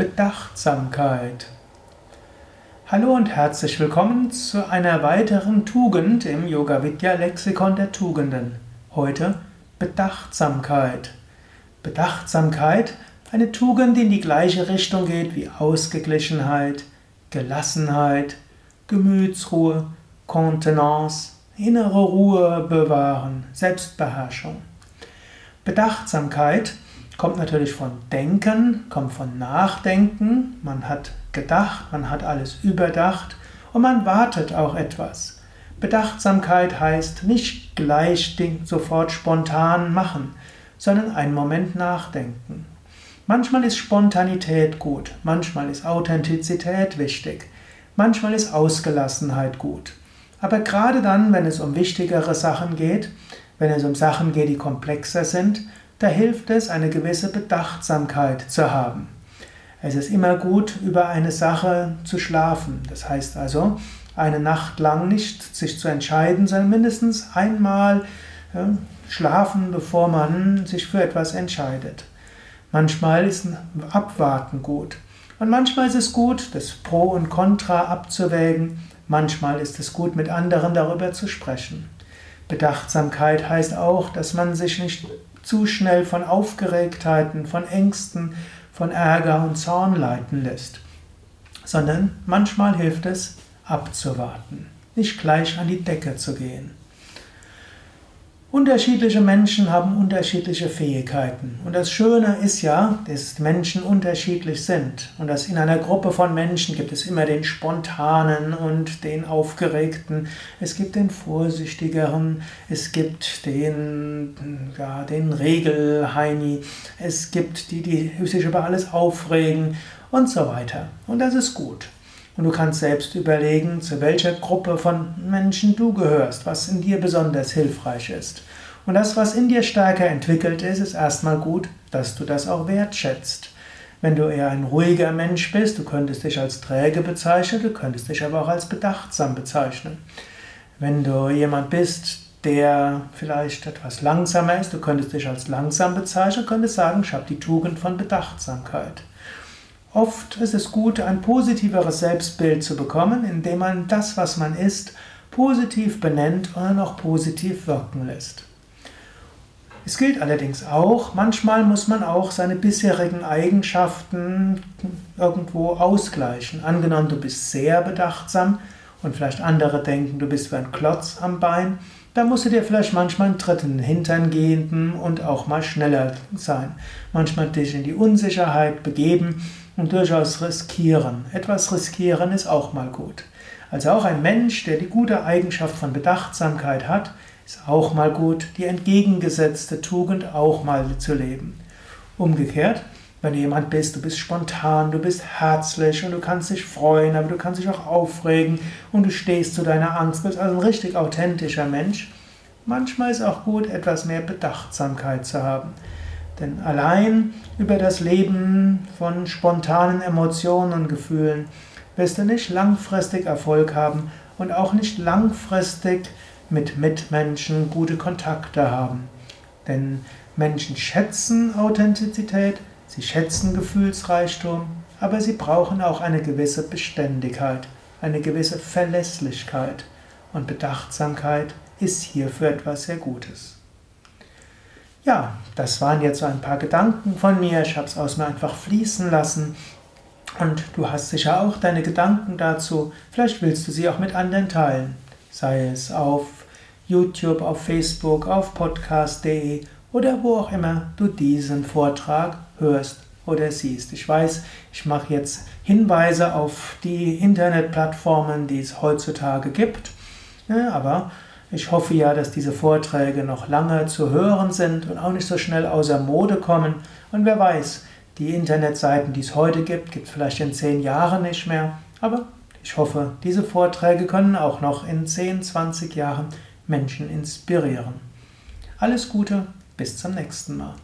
Bedachtsamkeit. Hallo und herzlich willkommen zu einer weiteren Tugend im Yoga Vidya Lexikon der Tugenden. Heute Bedachtsamkeit. Bedachtsamkeit, eine Tugend, die in die gleiche Richtung geht wie Ausgeglichenheit, Gelassenheit, Gemütsruhe, Kontenance, innere Ruhe bewahren, Selbstbeherrschung. Bedachtsamkeit kommt natürlich von Denken, kommt von Nachdenken. Man hat gedacht, man hat alles überdacht und man wartet auch etwas. Bedachtsamkeit heißt nicht gleich sofort spontan machen, sondern einen Moment nachdenken. Manchmal ist Spontanität gut, manchmal ist Authentizität wichtig, manchmal ist Ausgelassenheit gut. Aber gerade dann, wenn es um wichtigere Sachen geht, wenn es um Sachen geht, die komplexer sind, da hilft es, eine gewisse Bedachtsamkeit zu haben. Es ist immer gut, über eine Sache zu schlafen. Das heißt also, eine Nacht lang nicht sich zu entscheiden, sondern mindestens einmal ja, schlafen, bevor man sich für etwas entscheidet. Manchmal ist ein Abwarten gut. Und manchmal ist es gut, das Pro und Contra abzuwägen. Manchmal ist es gut, mit anderen darüber zu sprechen. Bedachtsamkeit heißt auch, dass man sich nicht zu schnell von Aufgeregtheiten, von Ängsten, von Ärger und Zorn leiten lässt, sondern manchmal hilft es, abzuwarten, nicht gleich an die Decke zu gehen. Unterschiedliche Menschen haben unterschiedliche Fähigkeiten. Und das Schöne ist ja, dass Menschen unterschiedlich sind. Und dass in einer Gruppe von Menschen gibt es immer den Spontanen und den Aufgeregten. Es gibt den Vorsichtigeren. Es gibt den, ja, den Regelheini. Es gibt die, die sich über alles aufregen und so weiter. Und das ist gut. Und du kannst selbst überlegen, zu welcher Gruppe von Menschen du gehörst, was in dir besonders hilfreich ist. Und das, was in dir stärker entwickelt ist, ist erstmal gut, dass du das auch wertschätzt. Wenn du eher ein ruhiger Mensch bist, du könntest dich als träge bezeichnen, du könntest dich aber auch als bedachtsam bezeichnen. Wenn du jemand bist, der vielleicht etwas langsamer ist, du könntest dich als langsam bezeichnen, könntest sagen, ich habe die Tugend von Bedachtsamkeit. Oft ist es gut, ein positiveres Selbstbild zu bekommen, indem man das, was man ist, positiv benennt und auch positiv wirken lässt. Es gilt allerdings auch, manchmal muss man auch seine bisherigen Eigenschaften irgendwo ausgleichen. Angenommen, du bist sehr bedachtsam und vielleicht andere denken, du bist wie ein Klotz am Bein, da musst du dir vielleicht manchmal einen Tritt in den Hintern geben und auch mal schneller sein. Manchmal dich in die Unsicherheit begeben und durchaus riskieren. Etwas riskieren ist auch mal gut. Also auch ein Mensch, der die gute Eigenschaft von Bedachtsamkeit hat, ist auch mal gut, die entgegengesetzte Tugend auch mal zu leben. Umgekehrt, wenn du jemand bist, du bist spontan, du bist herzlich und du kannst dich freuen, aber du kannst dich auch aufregen und du stehst zu deiner Angst, bist also ein richtig authentischer Mensch. Manchmal ist auch gut, etwas mehr Bedachtsamkeit zu haben. Denn allein über das Leben von spontanen Emotionen und Gefühlen wirst du nicht langfristig Erfolg haben und auch nicht langfristig mit Mitmenschen gute Kontakte haben. Denn Menschen schätzen Authentizität, sie schätzen Gefühlsreichtum, aber sie brauchen auch eine gewisse Beständigkeit, eine gewisse Verlässlichkeit. Und Bedachtsamkeit ist hierfür etwas sehr Gutes. Ja, das waren jetzt so ein paar Gedanken von mir. Ich habe es aus mir einfach fließen lassen. Und du hast sicher auch deine Gedanken dazu. Vielleicht willst du sie auch mit anderen teilen. Sei es auf YouTube, auf Facebook, auf podcast.de oder wo auch immer du diesen Vortrag hörst oder siehst. Ich weiß, ich mache jetzt Hinweise auf die Internetplattformen, die es heutzutage gibt. Ja, aber ich hoffe ja, dass diese Vorträge noch lange zu hören sind und auch nicht so schnell außer Mode kommen. Und wer weiß, die Internetseiten, die es heute gibt, gibt es vielleicht in zehn Jahren nicht mehr. Aber ich hoffe, diese Vorträge können auch noch in 10, 20 Jahren Menschen inspirieren. Alles Gute, bis zum nächsten Mal.